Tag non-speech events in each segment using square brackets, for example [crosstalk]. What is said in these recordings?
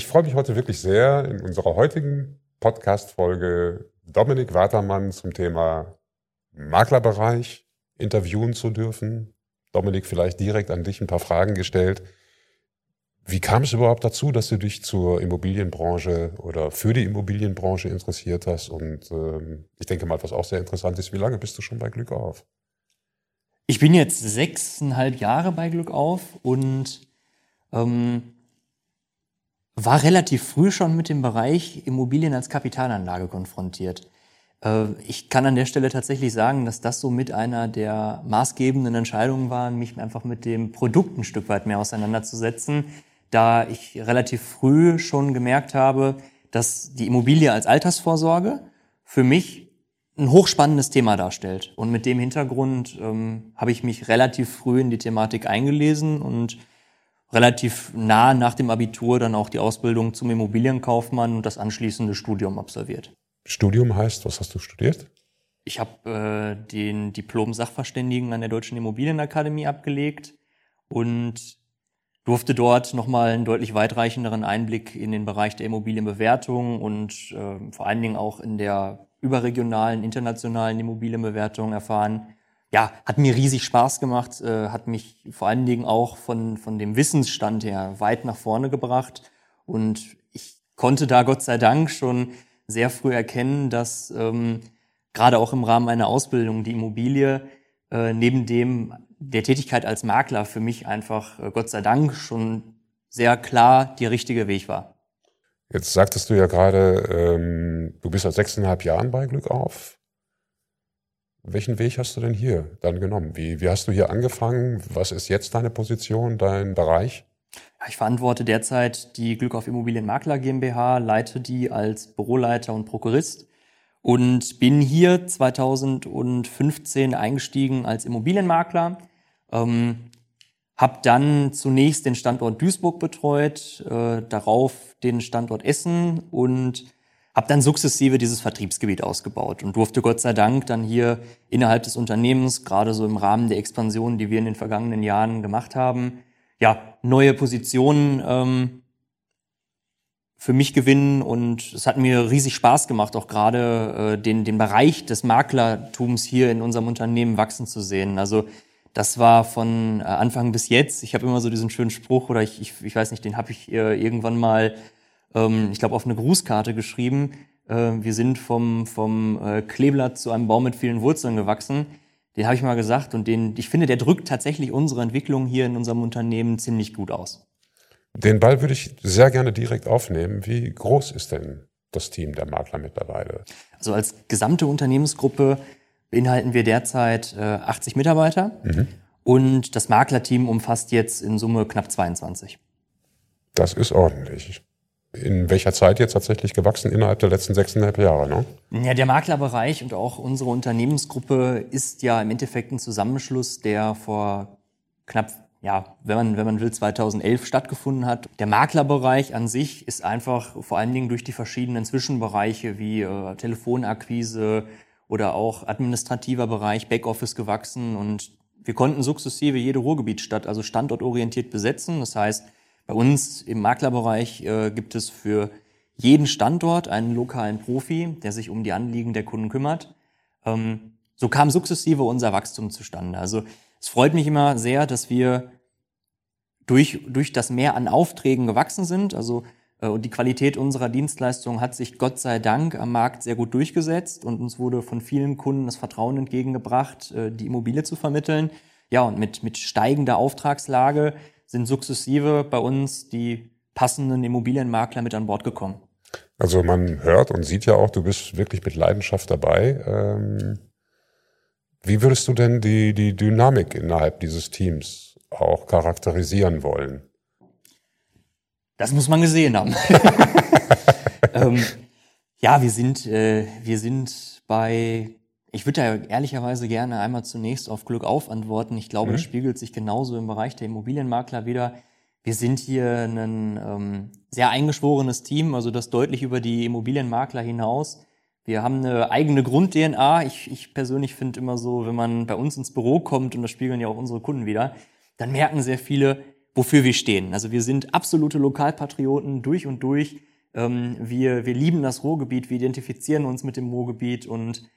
Ich freue mich heute wirklich sehr, in unserer heutigen Podcast-Folge Dominik Watermann zum Thema Maklerbereich interviewen zu dürfen. Dominik, vielleicht direkt an dich ein paar Fragen gestellt. Wie kam es überhaupt dazu, dass du dich zur Immobilienbranche oder für die Immobilienbranche interessiert hast? Und ähm, ich denke mal, was auch sehr interessant ist, wie lange bist du schon bei Glück auf? Ich bin jetzt sechseinhalb Jahre bei Glück auf und ähm, war relativ früh schon mit dem Bereich Immobilien als Kapitalanlage konfrontiert. Äh, ich kann an der Stelle tatsächlich sagen, dass das so mit einer der maßgebenden Entscheidungen war, mich einfach mit dem Produkt ein Stück weit mehr auseinanderzusetzen, da ich relativ früh schon gemerkt habe, dass die Immobilie als Altersvorsorge für mich ein hochspannendes Thema darstellt. Und mit dem Hintergrund ähm, habe ich mich relativ früh in die Thematik eingelesen und relativ nah nach dem Abitur dann auch die Ausbildung zum Immobilienkaufmann und das anschließende Studium absolviert. Studium heißt, was hast du studiert? Ich habe äh, den Diplom Sachverständigen an der Deutschen Immobilienakademie abgelegt und durfte dort nochmal einen deutlich weitreichenderen Einblick in den Bereich der Immobilienbewertung und äh, vor allen Dingen auch in der überregionalen, internationalen Immobilienbewertung erfahren ja, hat mir riesig Spaß gemacht, äh, hat mich vor allen Dingen auch von, von dem Wissensstand her weit nach vorne gebracht. Und ich konnte da Gott sei Dank schon sehr früh erkennen, dass ähm, gerade auch im Rahmen meiner Ausbildung die Immobilie äh, neben dem der Tätigkeit als Makler für mich einfach äh, Gott sei Dank schon sehr klar der richtige Weg war. Jetzt sagtest du ja gerade, ähm, du bist seit sechseinhalb Jahren bei Glück auf. Welchen Weg hast du denn hier dann genommen? Wie, wie hast du hier angefangen? Was ist jetzt deine Position, dein Bereich? Ja, ich verantworte derzeit die Glück auf Immobilienmakler GmbH, leite die als Büroleiter und Prokurist und bin hier 2015 eingestiegen als Immobilienmakler. Ähm, habe dann zunächst den Standort Duisburg betreut, äh, darauf den Standort Essen und habe dann sukzessive dieses Vertriebsgebiet ausgebaut und durfte Gott sei Dank dann hier innerhalb des Unternehmens, gerade so im Rahmen der Expansion, die wir in den vergangenen Jahren gemacht haben, ja, neue Positionen ähm, für mich gewinnen und es hat mir riesig Spaß gemacht, auch gerade äh, den, den Bereich des Maklertums hier in unserem Unternehmen wachsen zu sehen. Also das war von äh, Anfang bis jetzt. Ich habe immer so diesen schönen Spruch oder ich, ich, ich weiß nicht, den habe ich äh, irgendwann mal ähm, ich glaube, auf eine Grußkarte geschrieben. Äh, wir sind vom, vom äh, Kleeblatt zu einem Baum mit vielen Wurzeln gewachsen. Den habe ich mal gesagt und den, ich finde, der drückt tatsächlich unsere Entwicklung hier in unserem Unternehmen ziemlich gut aus. Den Ball würde ich sehr gerne direkt aufnehmen. Wie groß ist denn das Team der Makler mittlerweile? Also als gesamte Unternehmensgruppe beinhalten wir derzeit äh, 80 Mitarbeiter mhm. und das Maklerteam umfasst jetzt in Summe knapp 22. Das ist ordentlich in welcher Zeit jetzt tatsächlich gewachsen innerhalb der letzten sechseinhalb Jahre? Ne? Ja, der Maklerbereich und auch unsere Unternehmensgruppe ist ja im Endeffekt ein Zusammenschluss, der vor knapp, ja, wenn man, wenn man will, 2011 stattgefunden hat. Der Maklerbereich an sich ist einfach vor allen Dingen durch die verschiedenen Zwischenbereiche wie äh, Telefonakquise oder auch administrativer Bereich, Backoffice gewachsen und wir konnten sukzessive jede Ruhrgebietsstadt also standortorientiert besetzen. Das heißt, bei uns im Maklerbereich äh, gibt es für jeden Standort einen lokalen Profi, der sich um die Anliegen der Kunden kümmert. Ähm, so kam sukzessive unser Wachstum zustande. Also es freut mich immer sehr, dass wir durch, durch das Mehr an Aufträgen gewachsen sind. Also äh, und die Qualität unserer Dienstleistung hat sich Gott sei Dank am Markt sehr gut durchgesetzt und uns wurde von vielen Kunden das Vertrauen entgegengebracht, äh, die Immobilie zu vermitteln. Ja, und mit, mit steigender Auftragslage sind sukzessive bei uns die passenden Immobilienmakler mit an Bord gekommen. Also man hört und sieht ja auch, du bist wirklich mit Leidenschaft dabei. Ähm, wie würdest du denn die, die Dynamik innerhalb dieses Teams auch charakterisieren wollen? Das muss man gesehen haben. [laughs] [laughs] ähm, ja, wir sind, äh, wir sind bei ich würde da ehrlicherweise gerne einmal zunächst auf Glück auf antworten. Ich glaube, mhm. das spiegelt sich genauso im Bereich der Immobilienmakler wieder. Wir sind hier ein ähm, sehr eingeschworenes Team, also das deutlich über die Immobilienmakler hinaus. Wir haben eine eigene Grund-DNA. Ich, ich persönlich finde immer so, wenn man bei uns ins Büro kommt, und das spiegeln ja auch unsere Kunden wieder, dann merken sehr viele, wofür wir stehen. Also wir sind absolute Lokalpatrioten durch und durch. Ähm, wir, wir lieben das Ruhrgebiet, wir identifizieren uns mit dem Ruhrgebiet und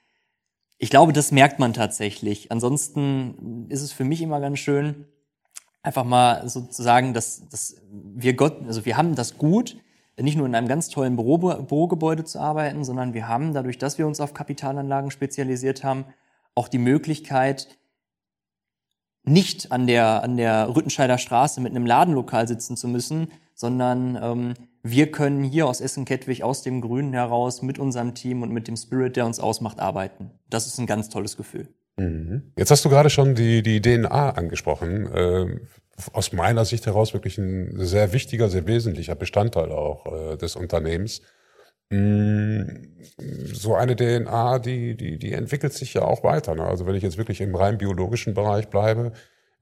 ich glaube, das merkt man tatsächlich. Ansonsten ist es für mich immer ganz schön, einfach mal sozusagen, dass, dass wir Gott, also wir haben das gut, nicht nur in einem ganz tollen Büro, Bürogebäude zu arbeiten, sondern wir haben dadurch, dass wir uns auf Kapitalanlagen spezialisiert haben, auch die Möglichkeit, nicht an der, an der Rüttenscheider Straße mit einem Ladenlokal sitzen zu müssen, sondern ähm, wir können hier aus Essen-Kettwig, aus dem Grünen heraus mit unserem Team und mit dem Spirit, der uns ausmacht, arbeiten. Das ist ein ganz tolles Gefühl. Mhm. Jetzt hast du gerade schon die, die DNA angesprochen. Äh, aus meiner Sicht heraus wirklich ein sehr wichtiger, sehr wesentlicher Bestandteil auch äh, des Unternehmens. Mm, so eine DNA, die, die, die entwickelt sich ja auch weiter. Ne? Also wenn ich jetzt wirklich im rein biologischen Bereich bleibe,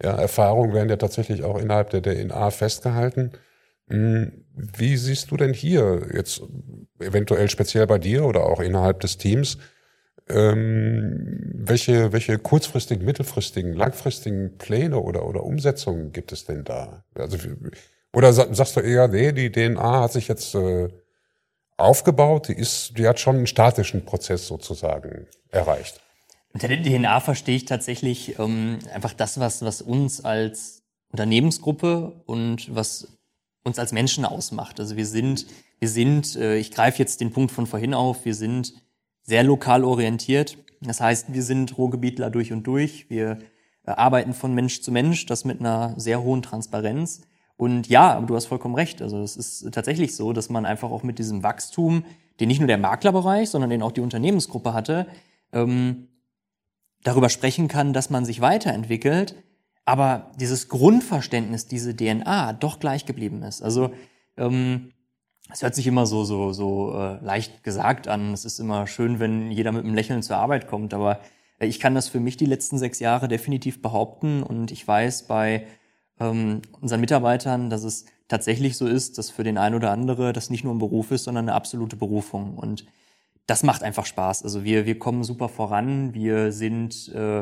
ja, Erfahrungen werden ja tatsächlich auch innerhalb der DNA festgehalten. Mm, wie siehst du denn hier jetzt eventuell speziell bei dir oder auch innerhalb des Teams, ähm, welche, welche kurzfristigen, mittelfristigen, langfristigen Pläne oder, oder Umsetzungen gibt es denn da? Also, oder sagst du eher, nee, die DNA hat sich jetzt äh, aufgebaut, die, ist, die hat schon einen statischen Prozess sozusagen erreicht. Unter der DNA verstehe ich tatsächlich ähm, einfach das, was, was uns als Unternehmensgruppe und was uns als Menschen ausmacht. Also wir sind, wir sind, äh, ich greife jetzt den Punkt von vorhin auf, wir sind sehr lokal orientiert. Das heißt, wir sind Ruhrgebietler durch und durch. Wir äh, arbeiten von Mensch zu Mensch, das mit einer sehr hohen Transparenz. Und ja, du hast vollkommen recht. Also es ist tatsächlich so, dass man einfach auch mit diesem Wachstum, den nicht nur der Maklerbereich, sondern den auch die Unternehmensgruppe hatte, ähm, darüber sprechen kann, dass man sich weiterentwickelt, aber dieses Grundverständnis, diese DNA doch gleich geblieben ist. Also ähm, es hört sich immer so so so äh, leicht gesagt an. Es ist immer schön, wenn jeder mit einem Lächeln zur Arbeit kommt, aber äh, ich kann das für mich die letzten sechs Jahre definitiv behaupten und ich weiß bei ähm, unseren Mitarbeitern, dass es tatsächlich so ist, dass für den einen oder andere das nicht nur ein Beruf ist, sondern eine absolute Berufung. Und das macht einfach Spaß. Also wir, wir kommen super voran, wir sind äh,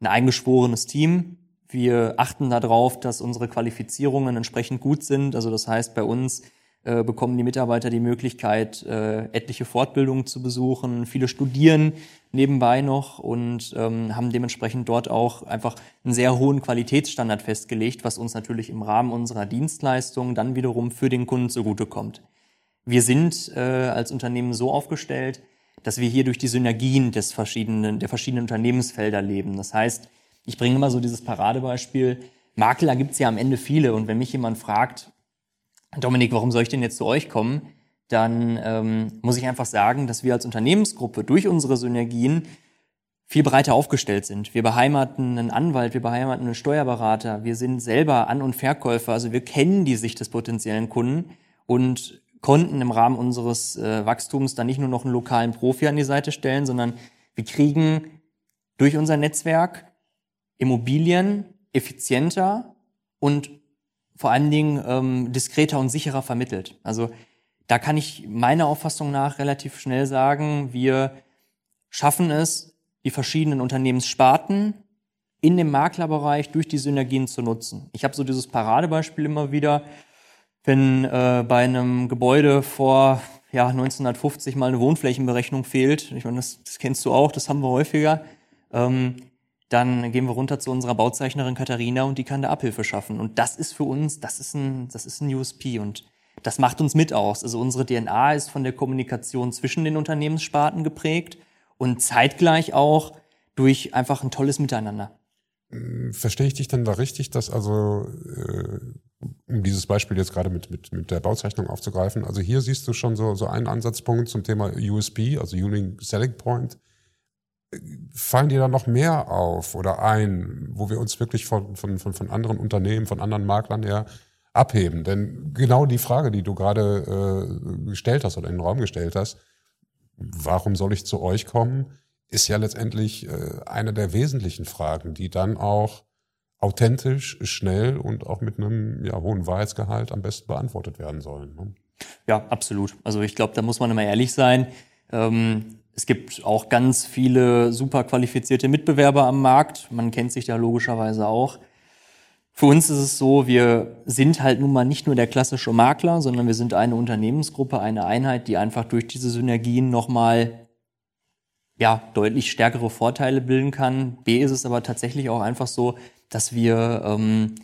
ein eingeschworenes Team. Wir achten darauf, dass unsere Qualifizierungen entsprechend gut sind. Also das heißt, bei uns äh, bekommen die Mitarbeiter die Möglichkeit, äh, etliche Fortbildungen zu besuchen. Viele studieren nebenbei noch und ähm, haben dementsprechend dort auch einfach einen sehr hohen Qualitätsstandard festgelegt, was uns natürlich im Rahmen unserer Dienstleistung dann wiederum für den Kunden zugutekommt. Wir sind äh, als Unternehmen so aufgestellt, dass wir hier durch die Synergien des verschiedenen, der verschiedenen Unternehmensfelder leben. Das heißt, ich bringe immer so dieses Paradebeispiel. Makler gibt es ja am Ende viele und wenn mich jemand fragt, Dominik, warum soll ich denn jetzt zu euch kommen? Dann ähm, muss ich einfach sagen, dass wir als Unternehmensgruppe durch unsere Synergien viel breiter aufgestellt sind. Wir beheimaten einen Anwalt, wir beheimaten einen Steuerberater, wir sind selber An- und Verkäufer, also wir kennen die Sicht des potenziellen Kunden und konnten im Rahmen unseres äh, Wachstums dann nicht nur noch einen lokalen Profi an die Seite stellen, sondern wir kriegen durch unser Netzwerk Immobilien effizienter und vor allen Dingen ähm, diskreter und sicherer vermittelt. Also da kann ich meiner Auffassung nach relativ schnell sagen, wir schaffen es, die verschiedenen Unternehmenssparten in dem Maklerbereich durch die Synergien zu nutzen. Ich habe so dieses Paradebeispiel immer wieder, wenn äh, bei einem Gebäude vor ja, 1950 mal eine Wohnflächenberechnung fehlt, ich meine, das, das kennst du auch, das haben wir häufiger, ähm, dann gehen wir runter zu unserer Bauzeichnerin Katharina und die kann da Abhilfe schaffen. Und das ist für uns, das ist ein, das ist ein USP und das macht uns mit aus. Also unsere DNA ist von der Kommunikation zwischen den Unternehmenssparten geprägt und zeitgleich auch durch einfach ein tolles Miteinander. Hm, verstehe ich dich denn da richtig, dass also, äh, um dieses Beispiel jetzt gerade mit, mit, mit der Bauzeichnung aufzugreifen, also hier siehst du schon so, so einen Ansatzpunkt zum Thema USP, also Unique Selling Point, fallen dir da noch mehr auf oder ein, wo wir uns wirklich von, von, von, von anderen Unternehmen, von anderen Maklern her abheben? Denn genau die Frage, die du gerade äh, gestellt hast oder in den Raum gestellt hast, warum soll ich zu euch kommen, ist ja letztendlich äh, eine der wesentlichen Fragen, die dann auch authentisch, schnell und auch mit einem ja, hohen Wahrheitsgehalt am besten beantwortet werden sollen. Ne? Ja, absolut. Also ich glaube, da muss man immer ehrlich sein. Ähm, es gibt auch ganz viele super qualifizierte Mitbewerber am Markt. Man kennt sich da logischerweise auch. Für uns ist es so, wir sind halt nun mal nicht nur der klassische Makler, sondern wir sind eine Unternehmensgruppe, eine Einheit, die einfach durch diese Synergien nochmal ja, deutlich stärkere Vorteile bilden kann. B ist es aber tatsächlich auch einfach so, dass wir, ähm,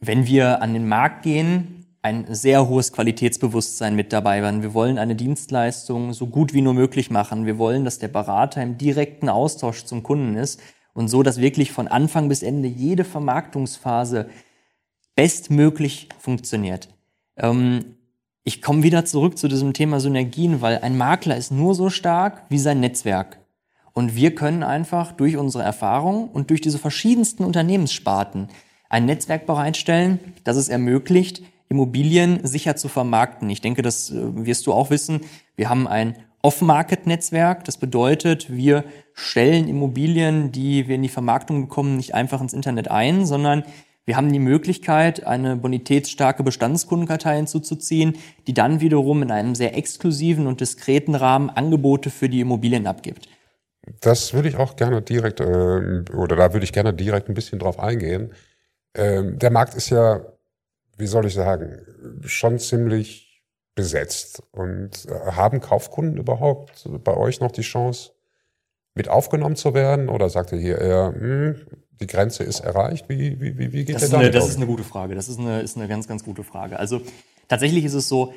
wenn wir an den Markt gehen, ein sehr hohes Qualitätsbewusstsein mit dabei haben. Wir wollen eine Dienstleistung so gut wie nur möglich machen. Wir wollen, dass der Berater im direkten Austausch zum Kunden ist und so, dass wirklich von Anfang bis Ende jede Vermarktungsphase bestmöglich funktioniert. Ähm, ich komme wieder zurück zu diesem Thema Synergien, weil ein Makler ist nur so stark wie sein Netzwerk. Und wir können einfach durch unsere Erfahrung und durch diese verschiedensten Unternehmenssparten ein Netzwerk bereitstellen, das es ermöglicht, Immobilien sicher zu vermarkten. Ich denke, das äh, wirst du auch wissen. Wir haben ein Off-Market-Netzwerk. Das bedeutet, wir stellen Immobilien, die wir in die Vermarktung bekommen, nicht einfach ins Internet ein, sondern wir haben die Möglichkeit, eine bonitätsstarke Bestandskundenkartei hinzuzuziehen, die dann wiederum in einem sehr exklusiven und diskreten Rahmen Angebote für die Immobilien abgibt. Das würde ich auch gerne direkt, äh, oder da würde ich gerne direkt ein bisschen drauf eingehen. Ähm, der Markt ist ja, wie soll ich sagen, schon ziemlich besetzt. Und äh, haben Kaufkunden überhaupt bei euch noch die Chance, mit aufgenommen zu werden? Oder sagt ihr hier eher, hm, die Grenze ist erreicht? Wie, wie, wie, wie geht das ist eine, Das ist eine gute Frage. Das ist eine, ist eine ganz, ganz gute Frage. Also tatsächlich ist es so,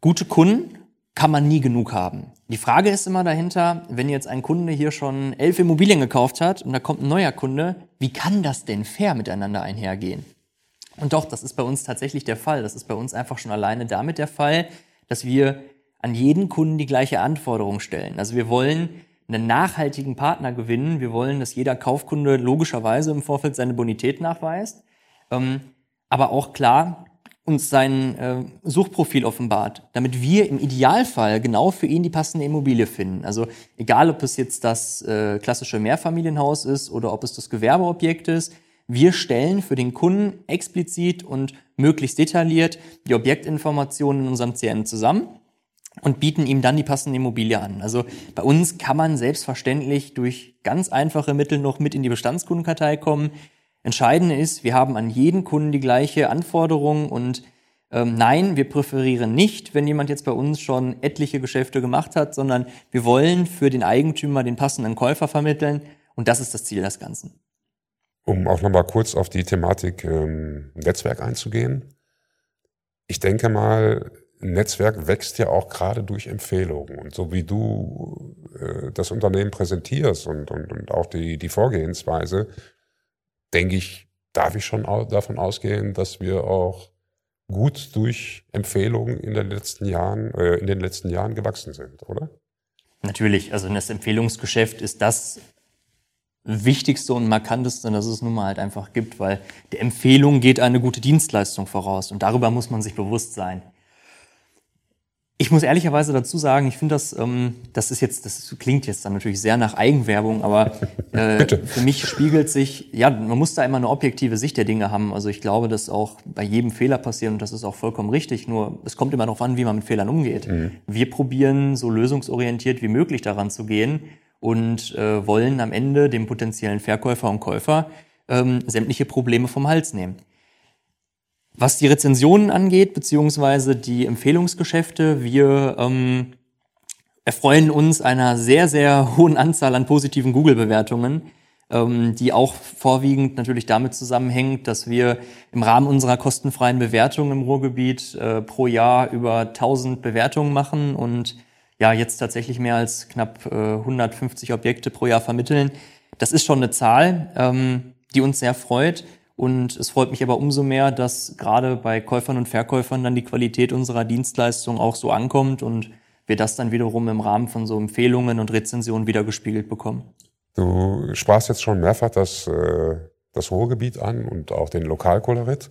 gute Kunden kann man nie genug haben. Die Frage ist immer dahinter, wenn jetzt ein Kunde hier schon elf Immobilien gekauft hat und da kommt ein neuer Kunde, wie kann das denn fair miteinander einhergehen? Und doch, das ist bei uns tatsächlich der Fall. Das ist bei uns einfach schon alleine damit der Fall, dass wir an jeden Kunden die gleiche Anforderung stellen. Also wir wollen einen nachhaltigen Partner gewinnen. Wir wollen, dass jeder Kaufkunde logischerweise im Vorfeld seine Bonität nachweist, ähm, aber auch klar uns sein äh, Suchprofil offenbart, damit wir im Idealfall genau für ihn die passende Immobilie finden. Also egal, ob es jetzt das äh, klassische Mehrfamilienhaus ist oder ob es das Gewerbeobjekt ist, wir stellen für den Kunden explizit und möglichst detailliert die Objektinformationen in unserem CRM zusammen und bieten ihm dann die passende Immobilie an. Also bei uns kann man selbstverständlich durch ganz einfache Mittel noch mit in die Bestandskundenkartei kommen. Entscheidend ist, wir haben an jeden Kunden die gleiche Anforderung und ähm, nein, wir präferieren nicht, wenn jemand jetzt bei uns schon etliche Geschäfte gemacht hat, sondern wir wollen für den Eigentümer den passenden Käufer vermitteln und das ist das Ziel des Ganzen. Um auch nochmal kurz auf die Thematik ähm, Netzwerk einzugehen. Ich denke mal, Netzwerk wächst ja auch gerade durch Empfehlungen. Und so wie du äh, das Unternehmen präsentierst und, und, und auch die, die Vorgehensweise, denke ich, darf ich schon davon ausgehen, dass wir auch gut durch Empfehlungen in den letzten Jahren, äh, in den letzten Jahren gewachsen sind, oder? Natürlich, also das Empfehlungsgeschäft ist das Wichtigste und Markanteste, dass es nun mal halt einfach gibt, weil der Empfehlung geht eine gute Dienstleistung voraus und darüber muss man sich bewusst sein. Ich muss ehrlicherweise dazu sagen, ich finde das, ähm, das ist jetzt, das klingt jetzt dann natürlich sehr nach Eigenwerbung, aber [laughs] äh, für mich spiegelt sich, ja, man muss da immer eine objektive Sicht der Dinge haben. Also ich glaube, dass auch bei jedem Fehler passiert und das ist auch vollkommen richtig. Nur es kommt immer darauf an, wie man mit Fehlern umgeht. Mhm. Wir probieren so lösungsorientiert wie möglich daran zu gehen und äh, wollen am Ende dem potenziellen Verkäufer und Käufer ähm, sämtliche Probleme vom Hals nehmen. Was die Rezensionen angeht, beziehungsweise die Empfehlungsgeschäfte, wir ähm, erfreuen uns einer sehr, sehr [laughs] hohen Anzahl an positiven Google-Bewertungen, ähm, die auch vorwiegend natürlich damit zusammenhängt, dass wir im Rahmen unserer kostenfreien Bewertung im Ruhrgebiet äh, pro Jahr über 1000 Bewertungen machen und ja jetzt tatsächlich mehr als knapp äh, 150 Objekte pro Jahr vermitteln. Das ist schon eine Zahl, ähm, die uns sehr freut. Und es freut mich aber umso mehr, dass gerade bei Käufern und Verkäufern dann die Qualität unserer Dienstleistung auch so ankommt und wir das dann wiederum im Rahmen von so Empfehlungen und Rezensionen wiedergespiegelt bekommen. Du sprachst jetzt schon mehrfach das, äh, das Ruhrgebiet an und auch den Lokalkolorit.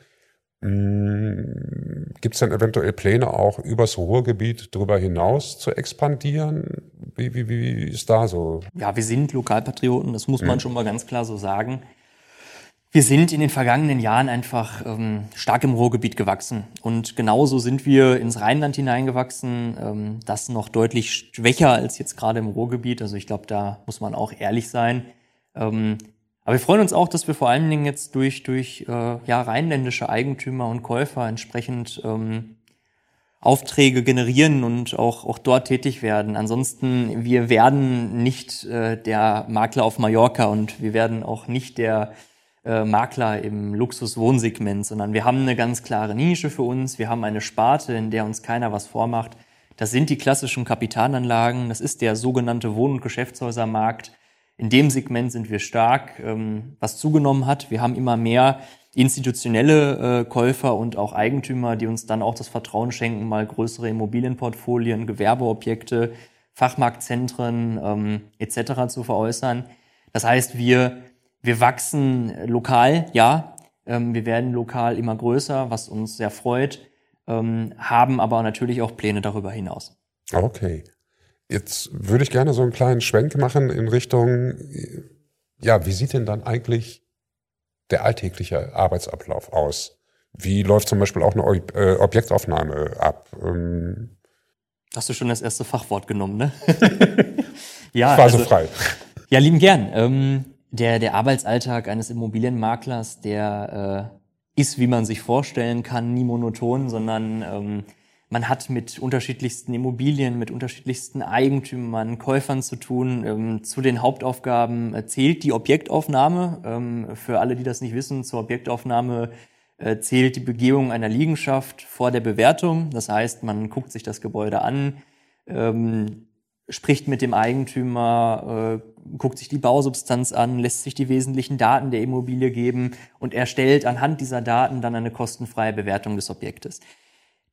Hm, Gibt es denn eventuell Pläne, auch übers Ruhrgebiet darüber hinaus zu expandieren? Wie, wie, wie ist da so? Ja, wir sind Lokalpatrioten, das muss man hm. schon mal ganz klar so sagen. Wir sind in den vergangenen Jahren einfach ähm, stark im Ruhrgebiet gewachsen. Und genauso sind wir ins Rheinland hineingewachsen. Ähm, das noch deutlich schwächer als jetzt gerade im Ruhrgebiet. Also ich glaube, da muss man auch ehrlich sein. Ähm, aber wir freuen uns auch, dass wir vor allen Dingen jetzt durch, durch äh, ja, rheinländische Eigentümer und Käufer entsprechend ähm, Aufträge generieren und auch, auch dort tätig werden. Ansonsten, wir werden nicht äh, der Makler auf Mallorca und wir werden auch nicht der äh, Makler im Luxuswohnsegment, sondern wir haben eine ganz klare Nische für uns. Wir haben eine Sparte, in der uns keiner was vormacht. Das sind die klassischen Kapitalanlagen. Das ist der sogenannte Wohn- und Geschäftshäusermarkt. In dem Segment sind wir stark, ähm, was zugenommen hat. Wir haben immer mehr institutionelle äh, Käufer und auch Eigentümer, die uns dann auch das Vertrauen schenken, mal größere Immobilienportfolien, Gewerbeobjekte, Fachmarktzentren ähm, etc. zu veräußern. Das heißt, wir, wir wachsen lokal, ja, ähm, wir werden lokal immer größer, was uns sehr freut, ähm, haben aber natürlich auch Pläne darüber hinaus. Okay. Jetzt würde ich gerne so einen kleinen Schwenk machen in Richtung, ja, wie sieht denn dann eigentlich der alltägliche Arbeitsablauf aus? Wie läuft zum Beispiel auch eine äh, Objektaufnahme ab? Ähm, Hast du schon das erste Fachwort genommen, ne? [laughs] ja, war also, so frei. Ja, lieben gern. Ähm, der, der Arbeitsalltag eines Immobilienmaklers, der äh, ist, wie man sich vorstellen kann, nie monoton, sondern ähm, man hat mit unterschiedlichsten Immobilien, mit unterschiedlichsten Eigentümern, Käufern zu tun. Ähm, zu den Hauptaufgaben äh, zählt die Objektaufnahme. Ähm, für alle, die das nicht wissen, zur Objektaufnahme äh, zählt die Begehung einer Liegenschaft vor der Bewertung. Das heißt, man guckt sich das Gebäude an, ähm, spricht mit dem Eigentümer, äh, guckt sich die Bausubstanz an, lässt sich die wesentlichen Daten der Immobilie geben und erstellt anhand dieser Daten dann eine kostenfreie Bewertung des Objektes.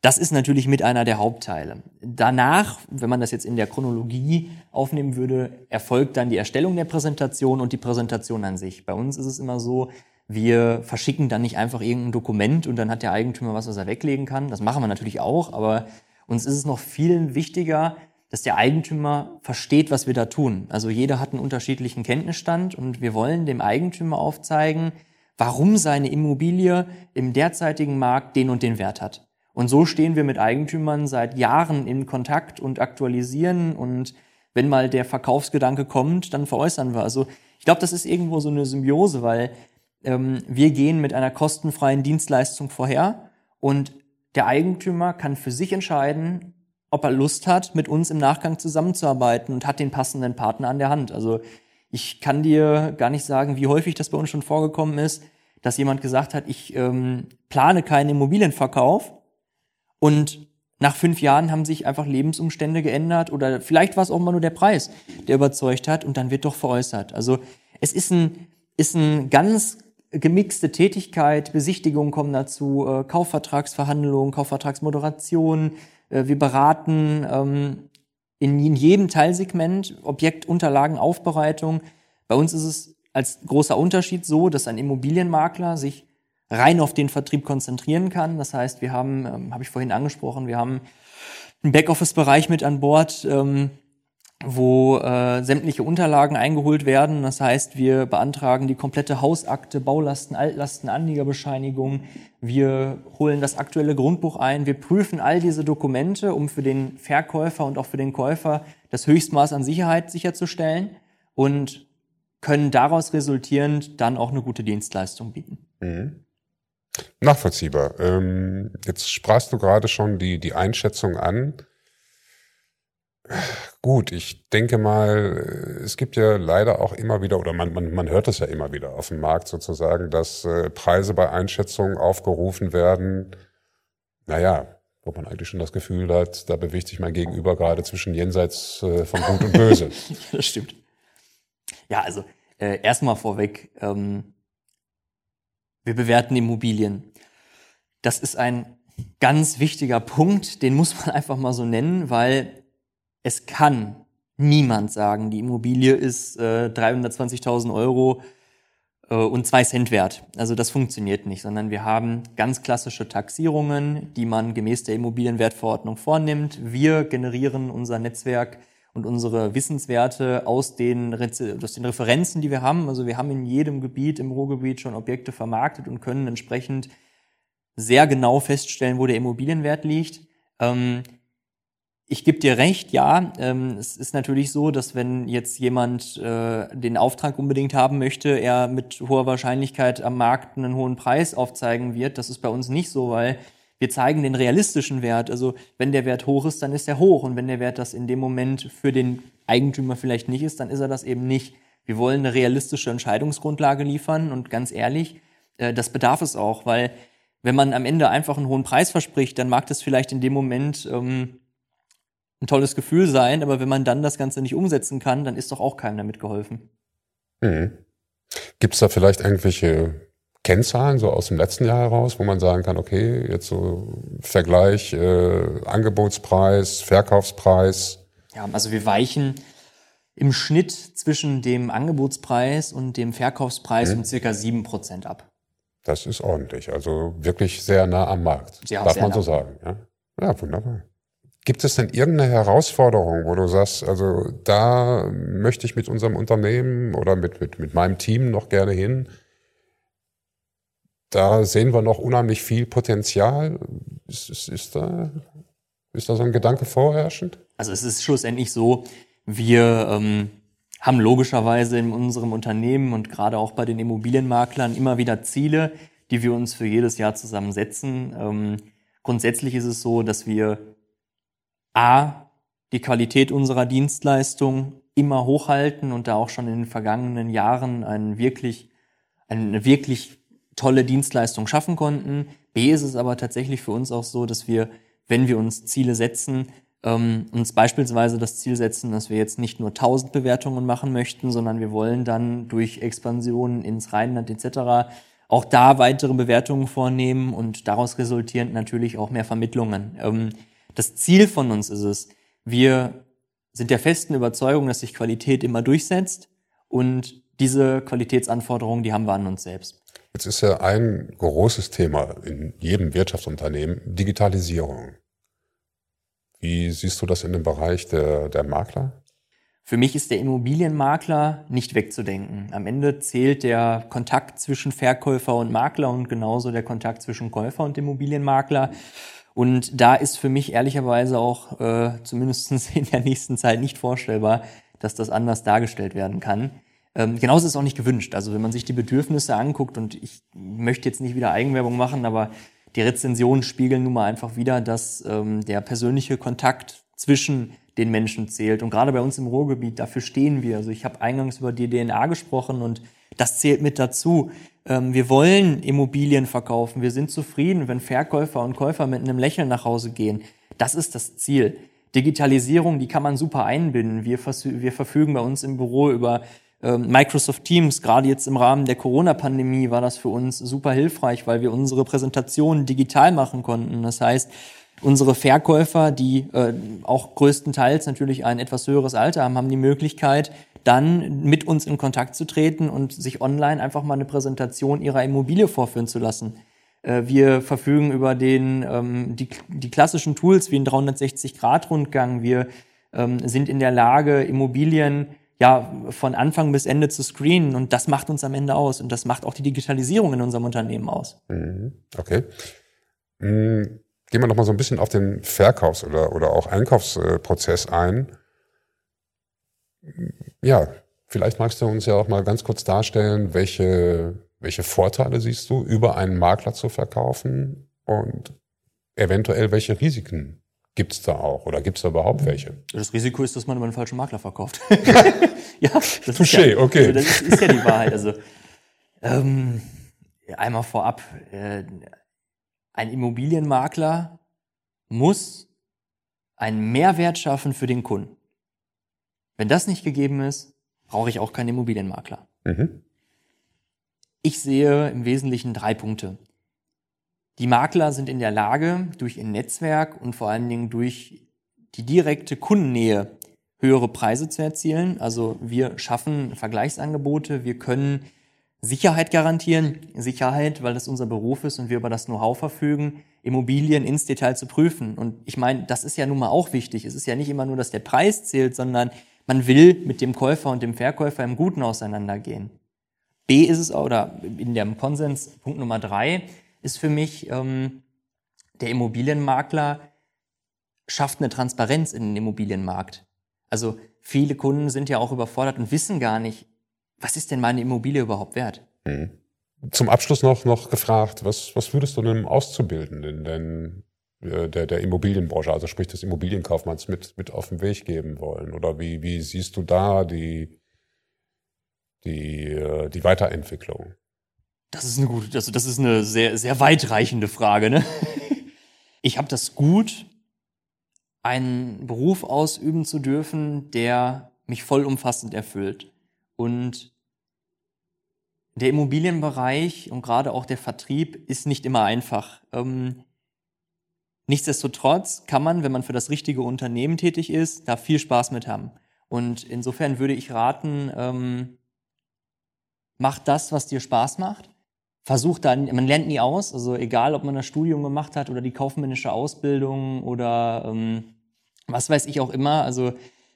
Das ist natürlich mit einer der Hauptteile. Danach, wenn man das jetzt in der Chronologie aufnehmen würde, erfolgt dann die Erstellung der Präsentation und die Präsentation an sich. Bei uns ist es immer so, wir verschicken dann nicht einfach irgendein Dokument und dann hat der Eigentümer was, was er weglegen kann. Das machen wir natürlich auch, aber uns ist es noch viel wichtiger, dass der Eigentümer versteht, was wir da tun. Also jeder hat einen unterschiedlichen Kenntnisstand und wir wollen dem Eigentümer aufzeigen, warum seine Immobilie im derzeitigen Markt den und den Wert hat. Und so stehen wir mit Eigentümern seit Jahren in Kontakt und aktualisieren und wenn mal der Verkaufsgedanke kommt, dann veräußern wir. Also ich glaube, das ist irgendwo so eine Symbiose, weil ähm, wir gehen mit einer kostenfreien Dienstleistung vorher und der Eigentümer kann für sich entscheiden, ob er Lust hat, mit uns im Nachgang zusammenzuarbeiten und hat den passenden Partner an der Hand. Also ich kann dir gar nicht sagen, wie häufig das bei uns schon vorgekommen ist, dass jemand gesagt hat, ich ähm, plane keinen Immobilienverkauf, und nach fünf Jahren haben sich einfach Lebensumstände geändert oder vielleicht war es auch mal nur der Preis, der überzeugt hat und dann wird doch veräußert. Also es ist ein, ist ein ganz gemixte Tätigkeit, Besichtigungen kommen dazu, äh, Kaufvertragsverhandlungen, Kaufvertragsmoderation, äh, wir beraten ähm, in, in jedem Teilsegment Objektunterlagenaufbereitung. Bei uns ist es als großer Unterschied so, dass ein Immobilienmakler sich rein auf den Vertrieb konzentrieren kann. Das heißt, wir haben, ähm, habe ich vorhin angesprochen, wir haben einen Backoffice-Bereich mit an Bord, ähm, wo äh, sämtliche Unterlagen eingeholt werden. Das heißt, wir beantragen die komplette Hausakte, Baulasten, Altlasten, Anliegerbescheinigung. Wir holen das aktuelle Grundbuch ein. Wir prüfen all diese Dokumente, um für den Verkäufer und auch für den Käufer das Höchstmaß an Sicherheit sicherzustellen und können daraus resultierend dann auch eine gute Dienstleistung bieten. Mhm. Nachvollziehbar. Ähm, jetzt sprachst du gerade schon die, die Einschätzung an. Gut, ich denke mal, es gibt ja leider auch immer wieder, oder man, man, man hört es ja immer wieder auf dem Markt sozusagen, dass äh, Preise bei Einschätzungen aufgerufen werden. Naja, wo man eigentlich schon das Gefühl hat, da bewegt sich mein Gegenüber gerade zwischen jenseits äh, von Gut und Böse. [laughs] das stimmt. Ja, also äh, erstmal vorweg, ähm, wir bewerten Immobilien. Das ist ein ganz wichtiger Punkt, den muss man [laughs] einfach mal so nennen, weil es kann niemand sagen, die Immobilie ist äh, 320.000 Euro äh, und zwei Cent wert. Also das funktioniert nicht, sondern wir haben ganz klassische Taxierungen, die man gemäß der Immobilienwertverordnung vornimmt. Wir generieren unser Netzwerk und unsere Wissenswerte aus den, aus den Referenzen, die wir haben. Also wir haben in jedem Gebiet im Ruhrgebiet schon Objekte vermarktet und können entsprechend sehr genau feststellen, wo der Immobilienwert liegt. Ähm, ich gebe dir recht, ja. Ähm, es ist natürlich so, dass wenn jetzt jemand äh, den Auftrag unbedingt haben möchte, er mit hoher Wahrscheinlichkeit am Markt einen hohen Preis aufzeigen wird. Das ist bei uns nicht so, weil wir zeigen den realistischen Wert. Also wenn der Wert hoch ist, dann ist er hoch. Und wenn der Wert das in dem Moment für den Eigentümer vielleicht nicht ist, dann ist er das eben nicht. Wir wollen eine realistische Entscheidungsgrundlage liefern und ganz ehrlich, äh, das bedarf es auch, weil wenn man am Ende einfach einen hohen Preis verspricht, dann mag das vielleicht in dem Moment ähm, ein tolles Gefühl sein, aber wenn man dann das Ganze nicht umsetzen kann, dann ist doch auch keinem damit geholfen. Mhm. Gibt es da vielleicht irgendwelche Kennzahlen so aus dem letzten Jahr heraus, wo man sagen kann, okay, jetzt so Vergleich äh, Angebotspreis, Verkaufspreis? Ja, also wir weichen im Schnitt zwischen dem Angebotspreis und dem Verkaufspreis mhm. um circa sieben Prozent ab. Das ist ordentlich, also wirklich sehr nah am Markt, ja, darf man so sagen. Ja? ja, wunderbar. Gibt es denn irgendeine Herausforderung, wo du sagst, also da möchte ich mit unserem Unternehmen oder mit, mit, mit meinem Team noch gerne hin? Da sehen wir noch unheimlich viel Potenzial. Ist, ist, ist, da, ist da so ein Gedanke vorherrschend? Also es ist schlussendlich so, wir ähm, haben logischerweise in unserem Unternehmen und gerade auch bei den Immobilienmaklern immer wieder Ziele, die wir uns für jedes Jahr zusammensetzen. Ähm, grundsätzlich ist es so, dass wir A, die Qualität unserer Dienstleistung immer hochhalten und da auch schon in den vergangenen Jahren einen wirklich, eine wirklich tolle Dienstleistung schaffen konnten. B ist es aber tatsächlich für uns auch so, dass wir, wenn wir uns Ziele setzen, ähm, uns beispielsweise das Ziel setzen, dass wir jetzt nicht nur 1000 Bewertungen machen möchten, sondern wir wollen dann durch Expansion ins Rheinland etc. auch da weitere Bewertungen vornehmen und daraus resultierend natürlich auch mehr Vermittlungen. Ähm, das Ziel von uns ist es, wir sind der festen Überzeugung, dass sich Qualität immer durchsetzt und diese Qualitätsanforderungen, die haben wir an uns selbst. Jetzt ist ja ein großes Thema in jedem Wirtschaftsunternehmen Digitalisierung. Wie siehst du das in dem Bereich der, der Makler? Für mich ist der Immobilienmakler nicht wegzudenken. Am Ende zählt der Kontakt zwischen Verkäufer und Makler und genauso der Kontakt zwischen Käufer und Immobilienmakler. Und da ist für mich ehrlicherweise auch äh, zumindest [laughs] in der nächsten Zeit nicht vorstellbar, dass das anders dargestellt werden kann. Ähm, genauso ist es auch nicht gewünscht. Also wenn man sich die Bedürfnisse anguckt, und ich möchte jetzt nicht wieder Eigenwerbung machen, aber die Rezensionen spiegeln nun mal einfach wieder, dass ähm, der persönliche Kontakt zwischen den Menschen zählt. Und gerade bei uns im Ruhrgebiet, dafür stehen wir. Also ich habe eingangs über die DNA gesprochen und das zählt mit dazu. Ähm, wir wollen Immobilien verkaufen. Wir sind zufrieden, wenn Verkäufer und Käufer mit einem Lächeln nach Hause gehen. Das ist das Ziel. Digitalisierung, die kann man super einbinden. Wir, wir verfügen bei uns im Büro über Microsoft Teams. Gerade jetzt im Rahmen der Corona-Pandemie war das für uns super hilfreich, weil wir unsere Präsentationen digital machen konnten. Das heißt, unsere Verkäufer, die äh, auch größtenteils natürlich ein etwas höheres Alter haben, haben die Möglichkeit, dann mit uns in Kontakt zu treten und sich online einfach mal eine Präsentation ihrer Immobilie vorführen zu lassen. Äh, wir verfügen über den, ähm, die, die klassischen Tools wie ein 360-Grad-Rundgang. Wir ähm, sind in der Lage, Immobilien ja von Anfang bis Ende zu screenen und das macht uns am Ende aus und das macht auch die Digitalisierung in unserem Unternehmen aus. Mhm. Okay. Mhm. Gehen wir noch mal so ein bisschen auf den Verkaufs- oder, oder auch Einkaufsprozess ein ja, vielleicht magst du uns ja auch mal ganz kurz darstellen, welche, welche Vorteile siehst du, über einen Makler zu verkaufen und eventuell welche Risiken gibt es da auch oder gibt es da überhaupt welche? Das Risiko ist, dass man über einen falschen Makler verkauft. [laughs] ja, das Touché, ist ja, okay. Also das ist, ist, ja die Wahrheit. Also ähm, einmal vorab, äh, ein Immobilienmakler muss einen Mehrwert schaffen für den Kunden. Wenn das nicht gegeben ist, brauche ich auch keinen Immobilienmakler. Mhm. Ich sehe im Wesentlichen drei Punkte. Die Makler sind in der Lage, durch ihr Netzwerk und vor allen Dingen durch die direkte Kundennähe höhere Preise zu erzielen. Also wir schaffen Vergleichsangebote, wir können Sicherheit garantieren. Sicherheit, weil das unser Beruf ist und wir über das Know-how verfügen, Immobilien ins Detail zu prüfen. Und ich meine, das ist ja nun mal auch wichtig. Es ist ja nicht immer nur, dass der Preis zählt, sondern man will mit dem Käufer und dem Verkäufer im Guten auseinandergehen. B ist es, oder in dem Konsens, Punkt Nummer drei, ist für mich, ähm, der Immobilienmakler schafft eine Transparenz in den Immobilienmarkt. Also viele Kunden sind ja auch überfordert und wissen gar nicht, was ist denn meine Immobilie überhaupt wert? Mhm. Zum Abschluss noch, noch gefragt, was, was würdest du einem Auszubildenden denn äh, der, der Immobilienbranche, also sprich des Immobilienkaufmanns, mit, mit auf den Weg geben wollen? Oder wie, wie siehst du da die, die, äh, die Weiterentwicklung? Das ist eine gute, also das ist eine sehr, sehr weitreichende Frage. Ne? [laughs] Ich habe das gut, einen Beruf ausüben zu dürfen, der mich vollumfassend erfüllt. Und der Immobilienbereich und gerade auch der Vertrieb ist nicht immer einfach. Ähm, nichtsdestotrotz kann man, wenn man für das richtige Unternehmen tätig ist, da viel Spaß mit haben. Und insofern würde ich raten, ähm, mach das, was dir Spaß macht. Versuch dann, man lernt nie aus, also egal, ob man das Studium gemacht hat oder die kaufmännische Ausbildung oder ähm, was weiß ich auch immer. Also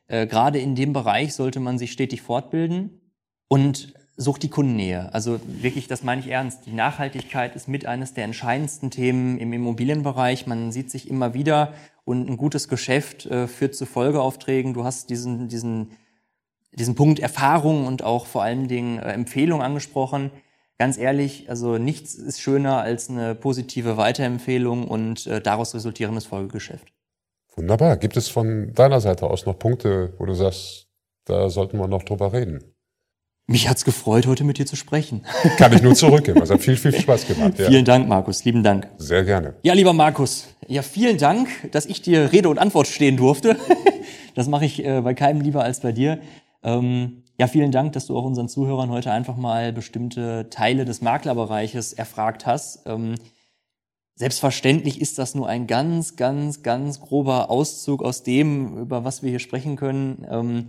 äh, gerade in dem Bereich sollte man sich stetig fortbilden und sucht die Kundennähe. Also wirklich, das meine ich ernst. Die Nachhaltigkeit ist mit eines der entscheidendsten Themen im Immobilienbereich. Man sieht sich immer wieder und ein gutes Geschäft äh, führt zu Folgeaufträgen. Du hast diesen, diesen, diesen Punkt Erfahrung und auch vor allen Dingen äh, Empfehlung angesprochen. Ganz ehrlich, also nichts ist schöner als eine positive Weiterempfehlung und äh, daraus resultierendes Folgegeschäft. Wunderbar. Gibt es von deiner Seite aus noch Punkte, wo du sagst, da sollten wir noch drüber reden? Mich hat's gefreut, heute mit dir zu sprechen. [laughs] Kann ich nur zurückgeben. Es hat viel, viel Spaß gemacht. Ja. Vielen Dank, Markus. Lieben Dank. Sehr gerne. Ja, lieber Markus. Ja, vielen Dank, dass ich dir Rede und Antwort stehen durfte. [laughs] Das mache ich äh, bei keinem lieber als bei dir. Ähm, ja, vielen Dank, dass du auch unseren Zuhörern heute einfach mal bestimmte Teile des Maklerbereiches erfragt hast. Ähm, Selbstverständlich ist das nur ein ganz, ganz, ganz grober Auszug aus dem, über was wir hier sprechen können. Ähm,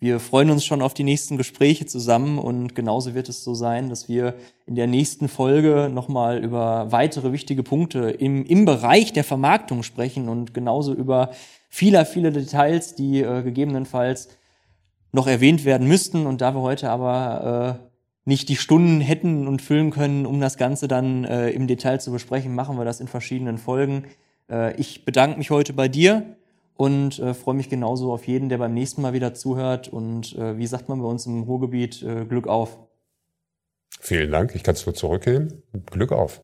wir freuen uns schon auf die nächsten Gespräche zusammen und genauso wird es so sein, dass wir in der nächsten Folge nochmal über weitere wichtige Punkte im, im Bereich der Vermarktung sprechen und genauso über viele, viele Details, die äh, gegebenenfalls noch erwähnt werden müssten. Und da wir heute aber äh, nicht die Stunden hätten und füllen können, um das Ganze dann äh, im Detail zu besprechen, machen wir das in verschiedenen Folgen. Äh, ich bedanke mich heute bei dir und äh, freue mich genauso auf jeden, der beim nächsten Mal wieder zuhört. Und äh, wie sagt man bei uns im Ruhrgebiet, äh, Glück auf. Vielen Dank. Ich kann es nur zurückgeben. Glück auf.